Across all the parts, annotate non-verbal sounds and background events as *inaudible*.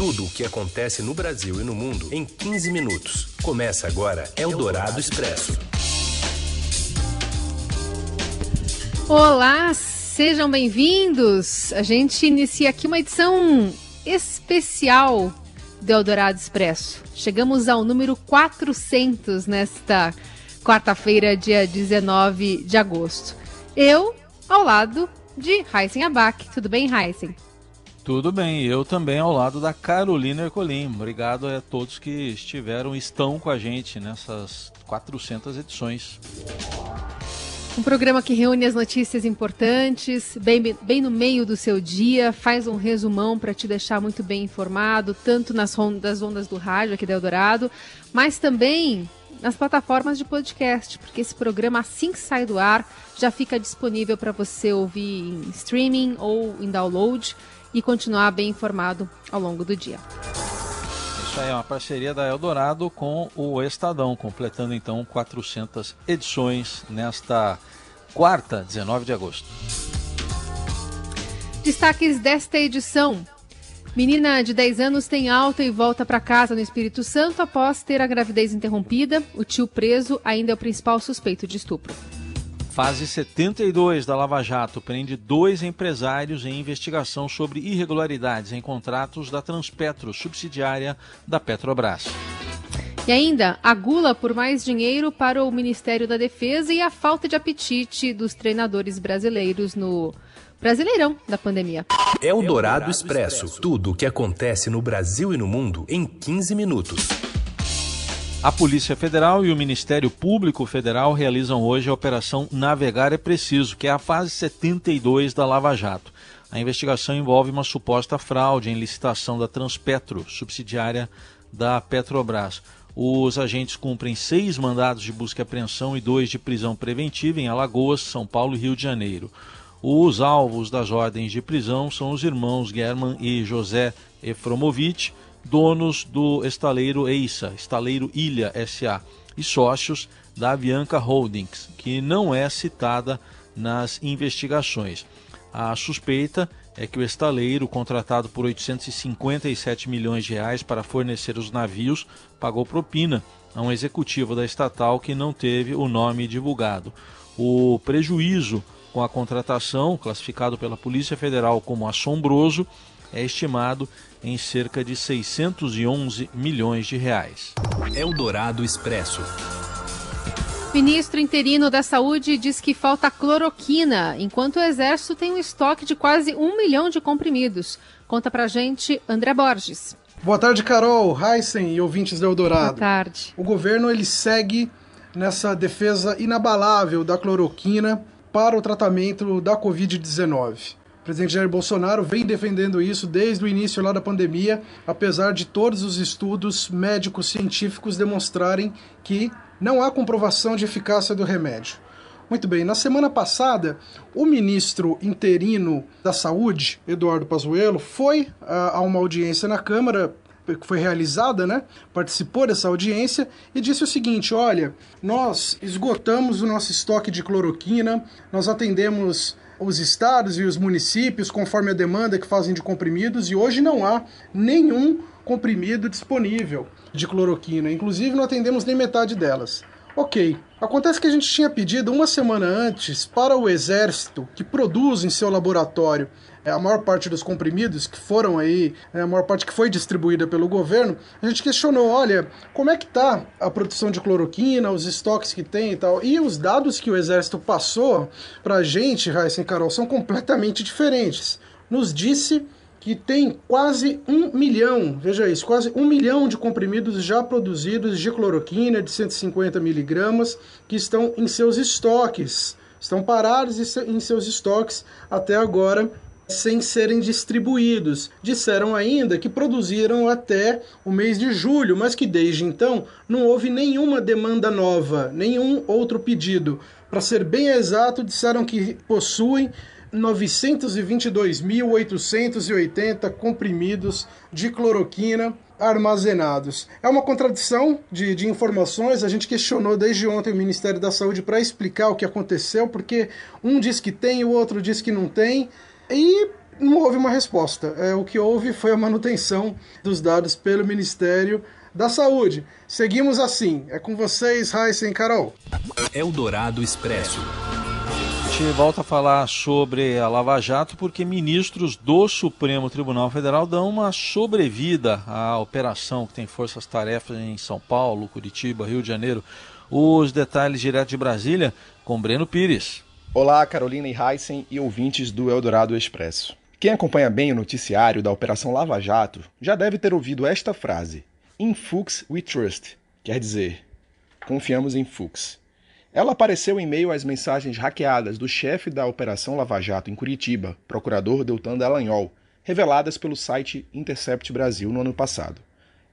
Tudo o que acontece no Brasil e no mundo em 15 minutos. Começa agora Eldorado Expresso. Olá, sejam bem-vindos. A gente inicia aqui uma edição especial do Eldorado Expresso. Chegamos ao número 400 nesta quarta-feira, dia 19 de agosto. Eu, ao lado de Heisen Abac. Tudo bem, Heisen? Tudo bem, eu também ao lado da Carolina Ercolim. Obrigado a todos que estiveram, estão com a gente nessas 400 edições. Um programa que reúne as notícias importantes, bem, bem no meio do seu dia, faz um resumão para te deixar muito bem informado, tanto nas ondas, ondas do rádio aqui da Eldorado, mas também nas plataformas de podcast, porque esse programa, assim que sai do ar, já fica disponível para você ouvir em streaming ou em download e continuar bem informado ao longo do dia. Isso aí é uma parceria da Eldorado com o Estadão, completando então 400 edições nesta quarta, 19 de agosto. Destaques desta edição. Menina de 10 anos tem alta e volta para casa no Espírito Santo após ter a gravidez interrompida. O tio preso ainda é o principal suspeito de estupro. Fase 72 da Lava Jato prende dois empresários em investigação sobre irregularidades em contratos da Transpetro, subsidiária da Petrobras. E ainda, a gula por mais dinheiro para o Ministério da Defesa e a falta de apetite dos treinadores brasileiros no Brasileirão da pandemia. É o Dourado Expresso. Tudo o que acontece no Brasil e no mundo em 15 minutos. A Polícia Federal e o Ministério Público Federal realizam hoje a Operação Navegar é Preciso, que é a fase 72 da Lava Jato. A investigação envolve uma suposta fraude em licitação da Transpetro, subsidiária da Petrobras. Os agentes cumprem seis mandados de busca e apreensão e dois de prisão preventiva em Alagoas, São Paulo e Rio de Janeiro. Os alvos das ordens de prisão são os irmãos German e José Efromovitch, donos do estaleiro Eissa, estaleiro Ilha SA, e sócios da Avianca Holdings, que não é citada nas investigações. A suspeita é que o estaleiro, contratado por 857 milhões de reais para fornecer os navios, pagou propina a um executivo da estatal que não teve o nome divulgado. O prejuízo com a contratação, classificado pela Polícia Federal como assombroso, é estimado em cerca de 611 milhões de reais. Eldorado Expresso. Ministro interino da Saúde diz que falta cloroquina, enquanto o Exército tem um estoque de quase um milhão de comprimidos. Conta pra gente André Borges. Boa tarde, Carol, Heisen e ouvintes do Eldorado. Boa tarde. O governo ele segue nessa defesa inabalável da cloroquina para o tratamento da Covid-19. O presidente Jair Bolsonaro vem defendendo isso desde o início lá da pandemia, apesar de todos os estudos médicos científicos demonstrarem que não há comprovação de eficácia do remédio. Muito bem, na semana passada, o ministro interino da Saúde, Eduardo Pazuello, foi a, a uma audiência na Câmara que foi realizada, né? Participou dessa audiência e disse o seguinte: olha, nós esgotamos o nosso estoque de cloroquina, nós atendemos os estados e os municípios conforme a demanda que fazem de comprimidos e hoje não há nenhum comprimido disponível de cloroquina. Inclusive, não atendemos nem metade delas. Ok. Acontece que a gente tinha pedido uma semana antes para o Exército, que produz em seu laboratório a maior parte dos comprimidos que foram aí, é, a maior parte que foi distribuída pelo governo, a gente questionou, olha, como é que tá a produção de cloroquina, os estoques que tem e tal. E os dados que o Exército passou para a gente, Raíssa e Carol, são completamente diferentes. Nos disse que tem quase um milhão, veja isso, quase um milhão de comprimidos já produzidos de cloroquina de 150 miligramas que estão em seus estoques, estão parados em seus estoques até agora sem serem distribuídos. Disseram ainda que produziram até o mês de julho, mas que desde então não houve nenhuma demanda nova, nenhum outro pedido. Para ser bem exato, disseram que possuem 922.880 comprimidos de cloroquina armazenados. É uma contradição de, de informações. A gente questionou desde ontem o Ministério da Saúde para explicar o que aconteceu, porque um diz que tem, o outro diz que não tem. E não houve uma resposta. É, o que houve foi a manutenção dos dados pelo Ministério da Saúde. Seguimos assim. É com vocês, Heisen e Carol. Eldorado Expresso. A gente volta a falar sobre a Lava Jato porque ministros do Supremo Tribunal Federal dão uma sobrevida à operação que tem forças-tarefas em São Paulo, Curitiba, Rio de Janeiro. Os detalhes direto de Brasília com Breno Pires. Olá, Carolina e Heisen e ouvintes do Eldorado Expresso. Quem acompanha bem o noticiário da Operação Lava Jato já deve ter ouvido esta frase: In Fuchs we trust, quer dizer, confiamos em Fuchs. Ela apareceu em meio às mensagens hackeadas do chefe da Operação Lava Jato em Curitiba, procurador Deltan Dallagnol, reveladas pelo site Intercept Brasil no ano passado.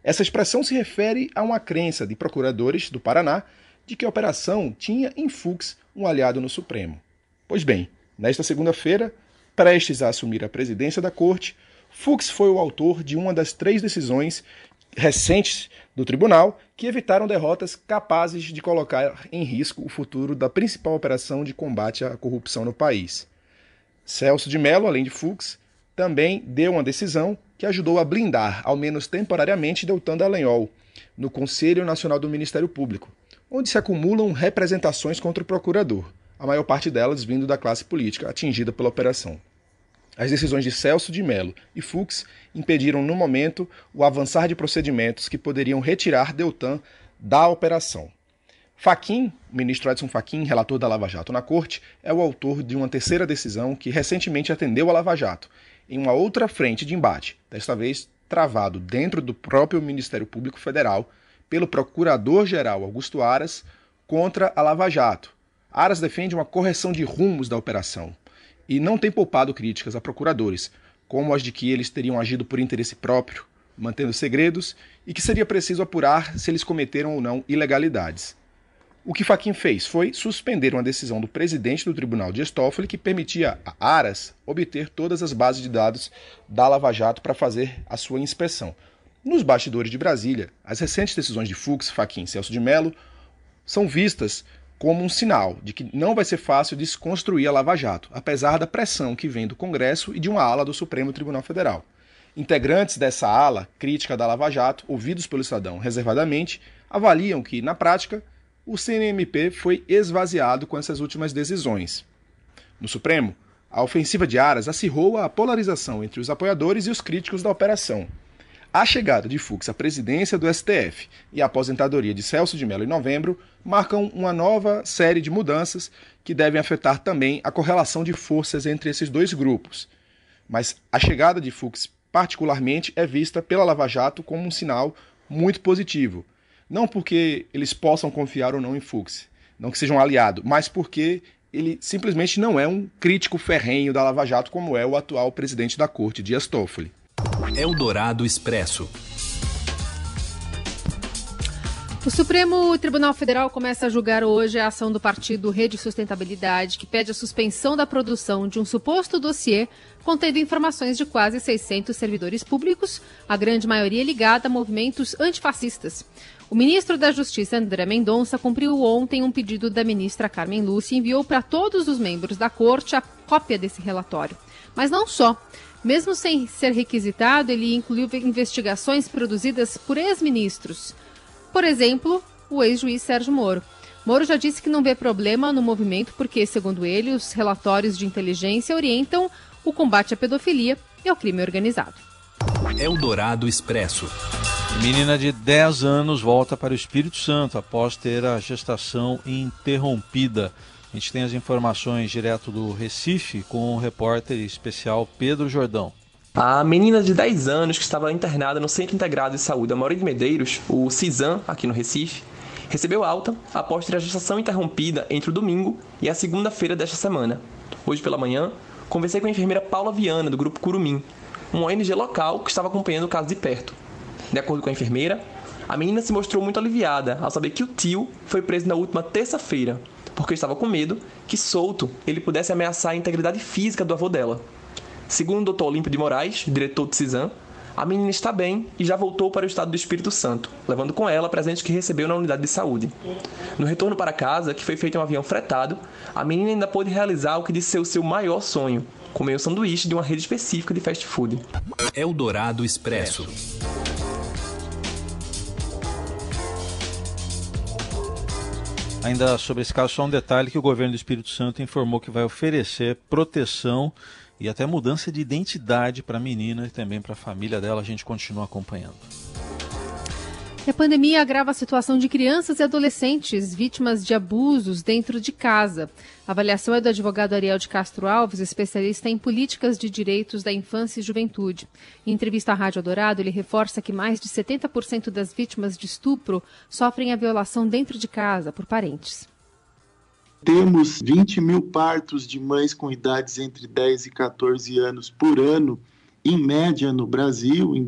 Essa expressão se refere a uma crença de procuradores do Paraná de que a operação tinha em Fux um aliado no Supremo. Pois bem, nesta segunda-feira, prestes a assumir a presidência da corte, Fux foi o autor de uma das três decisões recentes do tribunal que evitaram derrotas capazes de colocar em risco o futuro da principal operação de combate à corrupção no país. Celso de Mello, além de Fux, também deu uma decisão que ajudou a blindar, ao menos temporariamente, Deltan Dallagnol, no Conselho Nacional do Ministério Público, onde se acumulam representações contra o procurador, a maior parte delas vindo da classe política atingida pela operação. As decisões de Celso de Mello e Fux impediram, no momento, o avançar de procedimentos que poderiam retirar Deltan da operação. Faquim, ministro Edson Faquim, relator da Lava Jato na corte, é o autor de uma terceira decisão que recentemente atendeu a Lava Jato, em uma outra frente de embate, desta vez travado dentro do próprio Ministério Público Federal pelo Procurador-Geral Augusto Aras contra a Lava Jato. Aras defende uma correção de rumos da operação, e não tem poupado críticas a procuradores, como as de que eles teriam agido por interesse próprio, mantendo segredos, e que seria preciso apurar se eles cometeram ou não ilegalidades. O que Faquin fez foi suspender uma decisão do presidente do Tribunal de Toffoli que permitia a Aras obter todas as bases de dados da Lava Jato para fazer a sua inspeção. Nos bastidores de Brasília, as recentes decisões de Fux, Faquin e Celso de Mello são vistas como um sinal de que não vai ser fácil desconstruir a Lava Jato, apesar da pressão que vem do Congresso e de uma ala do Supremo Tribunal Federal. Integrantes dessa ala crítica da Lava Jato, ouvidos pelo Estadão reservadamente, avaliam que, na prática, o CNMP foi esvaziado com essas últimas decisões. No Supremo, a ofensiva de Aras acirrou a polarização entre os apoiadores e os críticos da operação. A chegada de Fux à presidência do STF e a aposentadoria de Celso de Mello em novembro marcam uma nova série de mudanças que devem afetar também a correlação de forças entre esses dois grupos. Mas a chegada de Fux, particularmente, é vista pela Lava Jato como um sinal muito positivo. Não porque eles possam confiar ou não em Fux, não que seja um aliado, mas porque ele simplesmente não é um crítico ferrenho da Lava Jato como é o atual presidente da corte, Dias Toffoli. Eldorado Expresso. O Supremo Tribunal Federal começa a julgar hoje a ação do partido Rede Sustentabilidade, que pede a suspensão da produção de um suposto dossiê contendo informações de quase 600 servidores públicos, a grande maioria ligada a movimentos antifascistas. O ministro da Justiça, André Mendonça, cumpriu ontem um pedido da ministra Carmen Lúcia e enviou para todos os membros da corte a cópia desse relatório. Mas não só. Mesmo sem ser requisitado, ele incluiu investigações produzidas por ex-ministros. Por exemplo, o ex-juiz Sérgio Moro. Moro já disse que não vê problema no movimento porque, segundo ele, os relatórios de inteligência orientam o combate à pedofilia e ao crime organizado. Eldorado Expresso. Menina de 10 anos volta para o Espírito Santo após ter a gestação interrompida. A gente tem as informações direto do Recife com o repórter especial Pedro Jordão. A menina de 10 anos que estava internada no Centro Integrado de Saúde Amaury de Medeiros, o CISAM, aqui no Recife, recebeu alta após ter a gestação interrompida entre o domingo e a segunda-feira desta semana. Hoje pela manhã, conversei com a enfermeira Paula Viana, do Grupo Curumim, uma ONG local que estava acompanhando o caso de perto. De acordo com a enfermeira, a menina se mostrou muito aliviada ao saber que o tio foi preso na última terça-feira, porque estava com medo que, solto, ele pudesse ameaçar a integridade física do avô dela. Segundo o Dr. Olímpio de Moraes, diretor do CISAM, a menina está bem e já voltou para o estado do Espírito Santo, levando com ela presentes que recebeu na unidade de saúde. No retorno para casa, que foi feito em um avião fretado, a menina ainda pôde realizar o que disse ser o seu maior sonho, comer um sanduíche de uma rede específica de fast food. Eldorado Expresso. Ainda sobre esse caso, só um detalhe que o governo do Espírito Santo informou que vai oferecer proteção e até mudança de identidade para a menina e também para a família dela. A gente continua acompanhando. E a pandemia agrava a situação de crianças e adolescentes vítimas de abusos dentro de casa. A avaliação é do advogado Ariel de Castro Alves, especialista em políticas de direitos da infância e juventude. Em entrevista à Rádio Dourado, ele reforça que mais de 70% das vítimas de estupro sofrem a violação dentro de casa por parentes. Temos 20 mil partos de mães com idades entre 10 e 14 anos por ano, em média, no Brasil. Em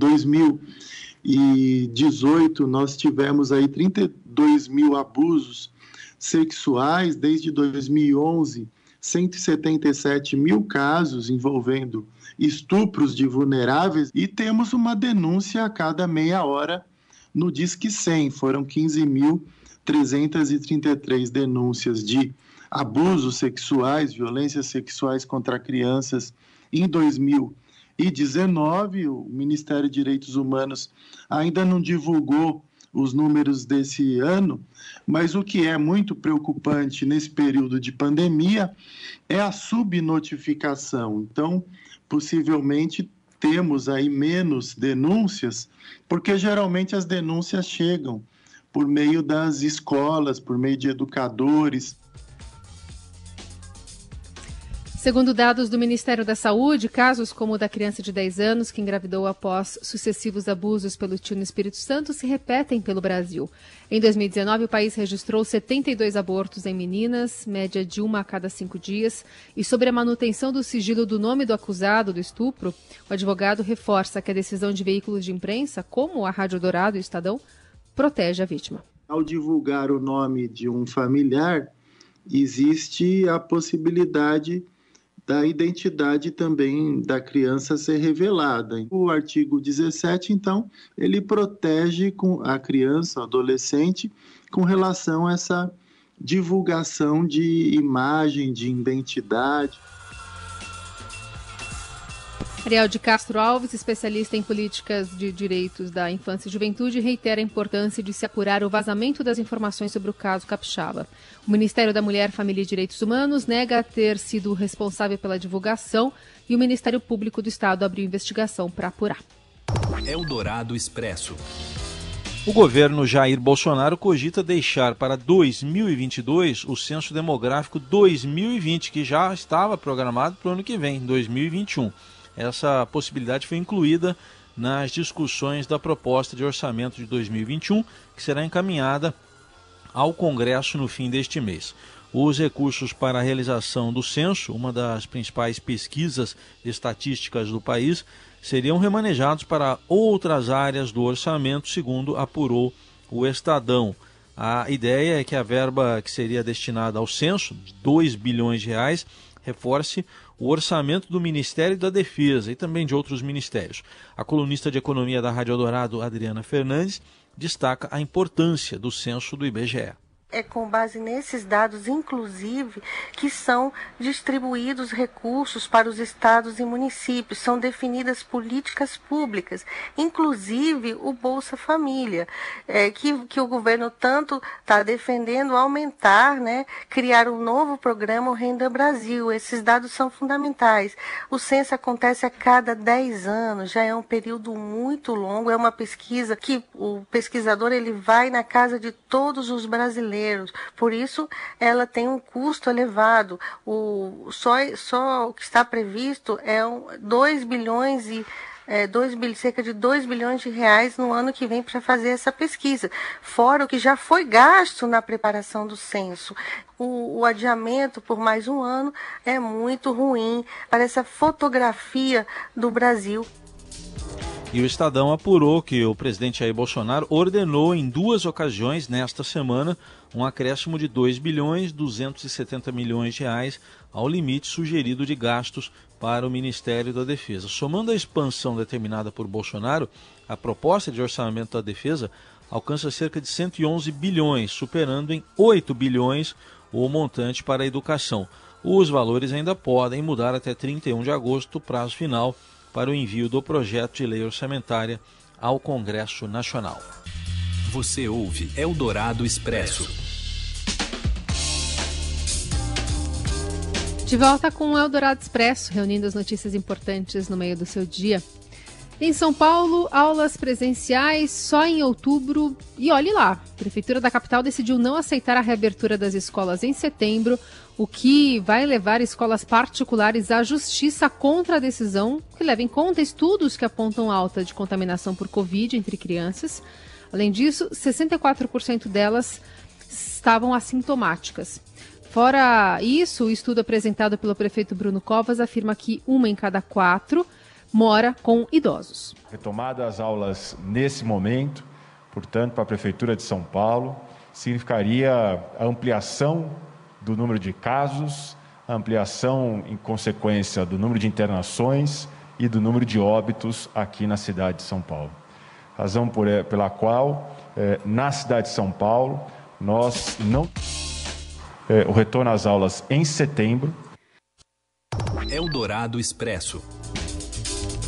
2018, nós tivemos aí 32 mil abusos sexuais. Desde 2011, 177 mil casos envolvendo estupros de vulneráveis e temos uma denúncia a cada meia hora no Disque 100. Foram 15 mil 333 denúncias de abusos sexuais, violências sexuais contra crianças em 2019. O Ministério de Direitos Humanos ainda não divulgou os números desse ano, mas o que é muito preocupante nesse período de pandemia é a subnotificação. Então, possivelmente temos aí menos denúncias, porque geralmente as denúncias chegam por meio das escolas, por meio de educadores. Segundo dados do Ministério da Saúde, casos como o da criança de 10 anos que engravidou após sucessivos abusos pelo tio no Espírito Santo se repetem pelo Brasil. Em 2019, o país registrou 72 abortos em meninas, média de uma a cada cinco dias. E sobre a manutenção do sigilo do nome do acusado do estupro, o advogado reforça que a decisão de veículos de imprensa, como a Rádio Dourado e o Estadão, protege a vítima. Ao divulgar o nome de um familiar, existe a possibilidade da identidade também da criança ser revelada. O artigo 17, então, ele protege a criança, o adolescente, com relação a essa divulgação de imagem, de identidade. Ariel de Castro Alves, especialista em políticas de direitos da infância e juventude, reitera a importância de se apurar o vazamento das informações sobre o caso Capixaba. O Ministério da Mulher, Família e Direitos Humanos nega ter sido responsável pela divulgação e o Ministério Público do Estado abriu investigação para apurar. Eldorado Expresso. O governo Jair Bolsonaro cogita deixar para 2022 o censo demográfico 2020, que já estava programado para o ano que vem, 2021. Essa possibilidade foi incluída nas discussões da proposta de orçamento de 2021, que será encaminhada ao Congresso no fim deste mês. Os recursos para a realização do censo, uma das principais pesquisas estatísticas do país, seriam remanejados para outras áreas do orçamento, segundo apurou o Estadão. A ideia é que a verba que seria destinada ao censo, de 2 bilhões de reais, reforce o orçamento do Ministério da Defesa e também de outros ministérios. A colunista de economia da Rádio Dourado, Adriana Fernandes, destaca a importância do censo do IBGE. É com base nesses dados, inclusive, que são distribuídos recursos para os estados e municípios, são definidas políticas públicas, inclusive o Bolsa Família, é, que, que o governo tanto está defendendo aumentar, né, criar um novo programa, o Renda Brasil. Esses dados são fundamentais. O censo acontece a cada 10 anos, já é um período muito longo, é uma pesquisa que o pesquisador ele vai na casa de todos os brasileiros brasileiros. Por isso, ela tem um custo elevado. O, só, só o que está previsto é 2 bilhões e é, dois, cerca de 2 bilhões de reais no ano que vem para fazer essa pesquisa, fora o que já foi gasto na preparação do censo. O, o, adiamento por mais um ano é muito ruim para essa fotografia do Brasil. E o Estadão apurou que o presidente Jair Bolsonaro ordenou em duas ocasiões nesta semana um acréscimo de 2 bilhões 270 milhões de reais ao limite sugerido de gastos para o Ministério da Defesa. Somando a expansão determinada por Bolsonaro, a proposta de orçamento da Defesa alcança cerca de 111 bilhões, superando em 8 bilhões o montante para a educação. Os valores ainda podem mudar até 31 de agosto, prazo final para o envio do projeto de lei orçamentária ao Congresso Nacional. Você ouve Eldorado Expresso. De volta com o Eldorado Expresso, reunindo as notícias importantes no meio do seu dia. Em São Paulo, aulas presenciais só em outubro. E olhe lá, a Prefeitura da capital decidiu não aceitar a reabertura das escolas em setembro, o que vai levar escolas particulares à justiça contra a decisão, que leva em conta estudos que apontam alta de contaminação por Covid entre crianças. Além disso, 64% delas estavam assintomáticas. Fora isso, o estudo apresentado pelo prefeito Bruno Covas afirma que uma em cada quatro mora com idosos. Retomada as aulas nesse momento, portanto, para a Prefeitura de São Paulo, significaria a ampliação do número de casos, a ampliação em consequência do número de internações e do número de óbitos aqui na cidade de São Paulo. Razão por, eh, pela qual, eh, na cidade de São Paulo, nós não. Eh, o retorno às aulas em setembro. Eldorado Expresso.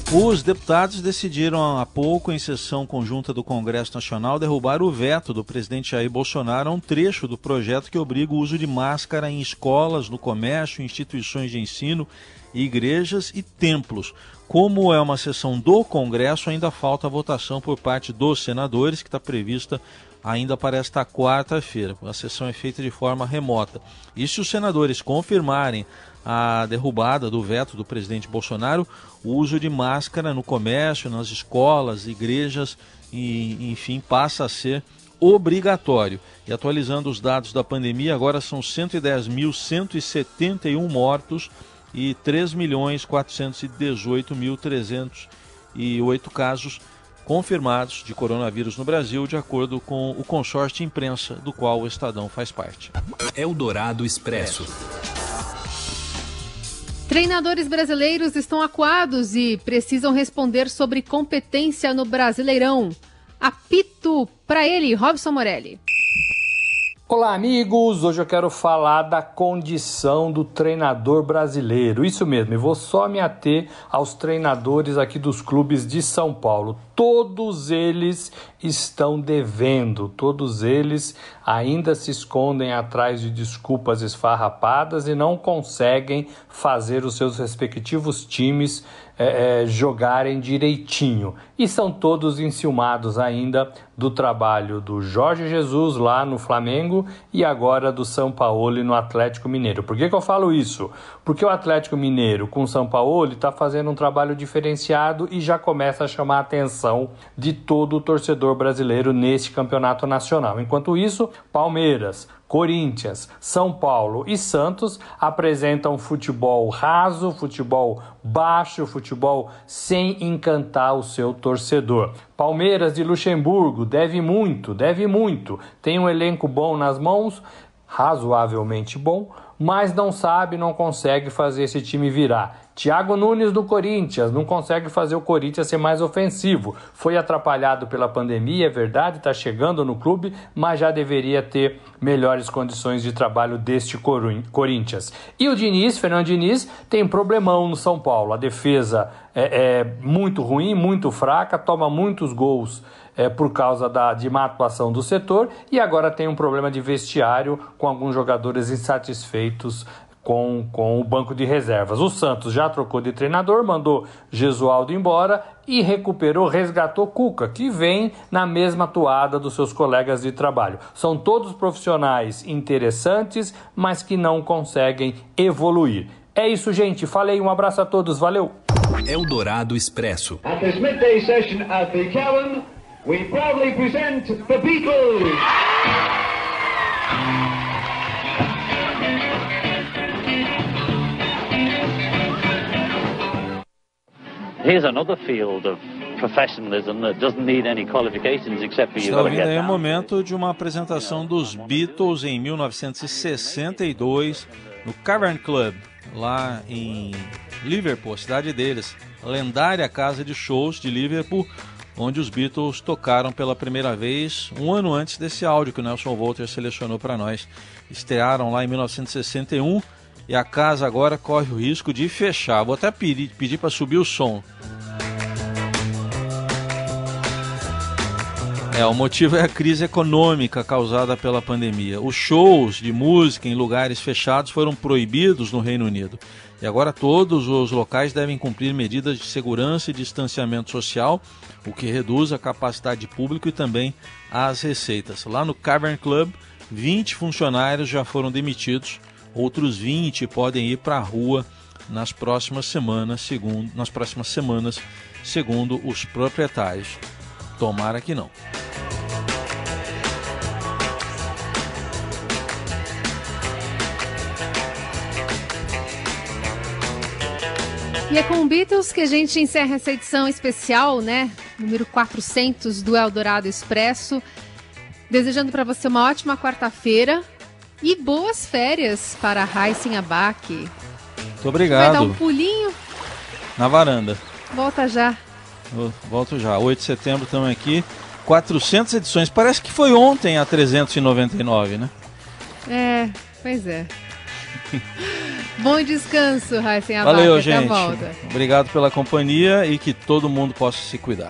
Os deputados decidiram há pouco, em sessão conjunta do Congresso Nacional, derrubar o veto do presidente Jair Bolsonaro a um trecho do projeto que obriga o uso de máscara em escolas, no comércio, instituições de ensino, igrejas e templos. Como é uma sessão do Congresso, ainda falta a votação por parte dos senadores, que está prevista ainda para esta quarta-feira. A sessão é feita de forma remota. E se os senadores confirmarem a derrubada do veto do presidente Bolsonaro, o uso de máscara no comércio, nas escolas, igrejas e, enfim, passa a ser obrigatório. E atualizando os dados da pandemia, agora são 110.171 mortos e 3.418.308 casos confirmados de coronavírus no Brasil, de acordo com o consórcio de imprensa do qual o Estadão faz parte. Eldorado Expresso. Treinadores brasileiros estão acuados e precisam responder sobre competência no Brasileirão. Apito para ele, Robson Morelli. Olá, amigos! Hoje eu quero falar da condição do treinador brasileiro. Isso mesmo, eu vou só me ater aos treinadores aqui dos clubes de São Paulo. Todos eles estão devendo, todos eles ainda se escondem atrás de desculpas esfarrapadas e não conseguem fazer os seus respectivos times é, é, jogarem direitinho. E são todos enciumados ainda do trabalho do Jorge Jesus lá no Flamengo e agora do São Paulo no Atlético Mineiro. Por que, que eu falo isso? Porque o Atlético Mineiro com o São Paulo está fazendo um trabalho diferenciado e já começa a chamar a atenção de todo o torcedor brasileiro neste campeonato nacional. Enquanto isso, Palmeiras, Corinthians, São Paulo e Santos apresentam futebol raso, futebol baixo, futebol sem encantar o seu torcedor. Palmeiras de Luxemburgo deve muito, deve muito. Tem um elenco bom nas mãos, razoavelmente bom, mas não sabe, não consegue fazer esse time virar. Thiago Nunes do Corinthians não consegue fazer o Corinthians ser mais ofensivo. Foi atrapalhado pela pandemia, é verdade, está chegando no clube, mas já deveria ter melhores condições de trabalho deste Corinthians. E o Diniz, Fernando Diniz, tem problemão no São Paulo. A defesa é, é muito ruim, muito fraca, toma muitos gols é, por causa da, de má atuação do setor e agora tem um problema de vestiário com alguns jogadores insatisfeitos com, com o banco de reservas. O Santos já trocou de treinador, mandou Gesualdo embora e recuperou, resgatou Cuca, que vem na mesma toada dos seus colegas de trabalho. São todos profissionais interessantes, mas que não conseguem evoluir. É isso, gente. Falei, um abraço a todos, valeu! Eldorado Expresso. At this midday session at the Cowan, we proudly present the Beatles! Here's another field of professionalism that doesn't need any qualifications except for you Está ouvindo aí o momento de uma apresentação dos Beatles em 1962 no Cavern Club, lá em Liverpool, cidade deles, lendária casa de shows de Liverpool, onde os Beatles tocaram pela primeira vez um ano antes desse áudio que o Nelson Volter selecionou para nós. Estrearam lá em 1961 e a casa agora corre o risco de fechar. Vou até pedir, pedir para subir o som. É, o motivo é a crise econômica causada pela pandemia. Os shows de música em lugares fechados foram proibidos no Reino Unido. E agora todos os locais devem cumprir medidas de segurança e distanciamento social, o que reduz a capacidade de público e também as receitas. Lá no Cavern Club, 20 funcionários já foram demitidos, outros 20 podem ir para a rua nas próximas semanas, segundo nas próximas semanas, segundo os proprietários. Tomara que não. E é com Beatles que a gente encerra essa edição especial, né? Número 400 do Eldorado Expresso. Desejando para você uma ótima quarta-feira e boas férias para Raíssen Abac. Muito obrigado. Vai dar um pulinho? Na varanda. Volta já. Volto já. 8 de setembro estamos aqui. 400 edições. Parece que foi ontem a 399, né? É, pois é. *laughs* Bom descanso, Raíssen Abac. Valeu, Até gente. Obrigado pela companhia e que todo mundo possa se cuidar.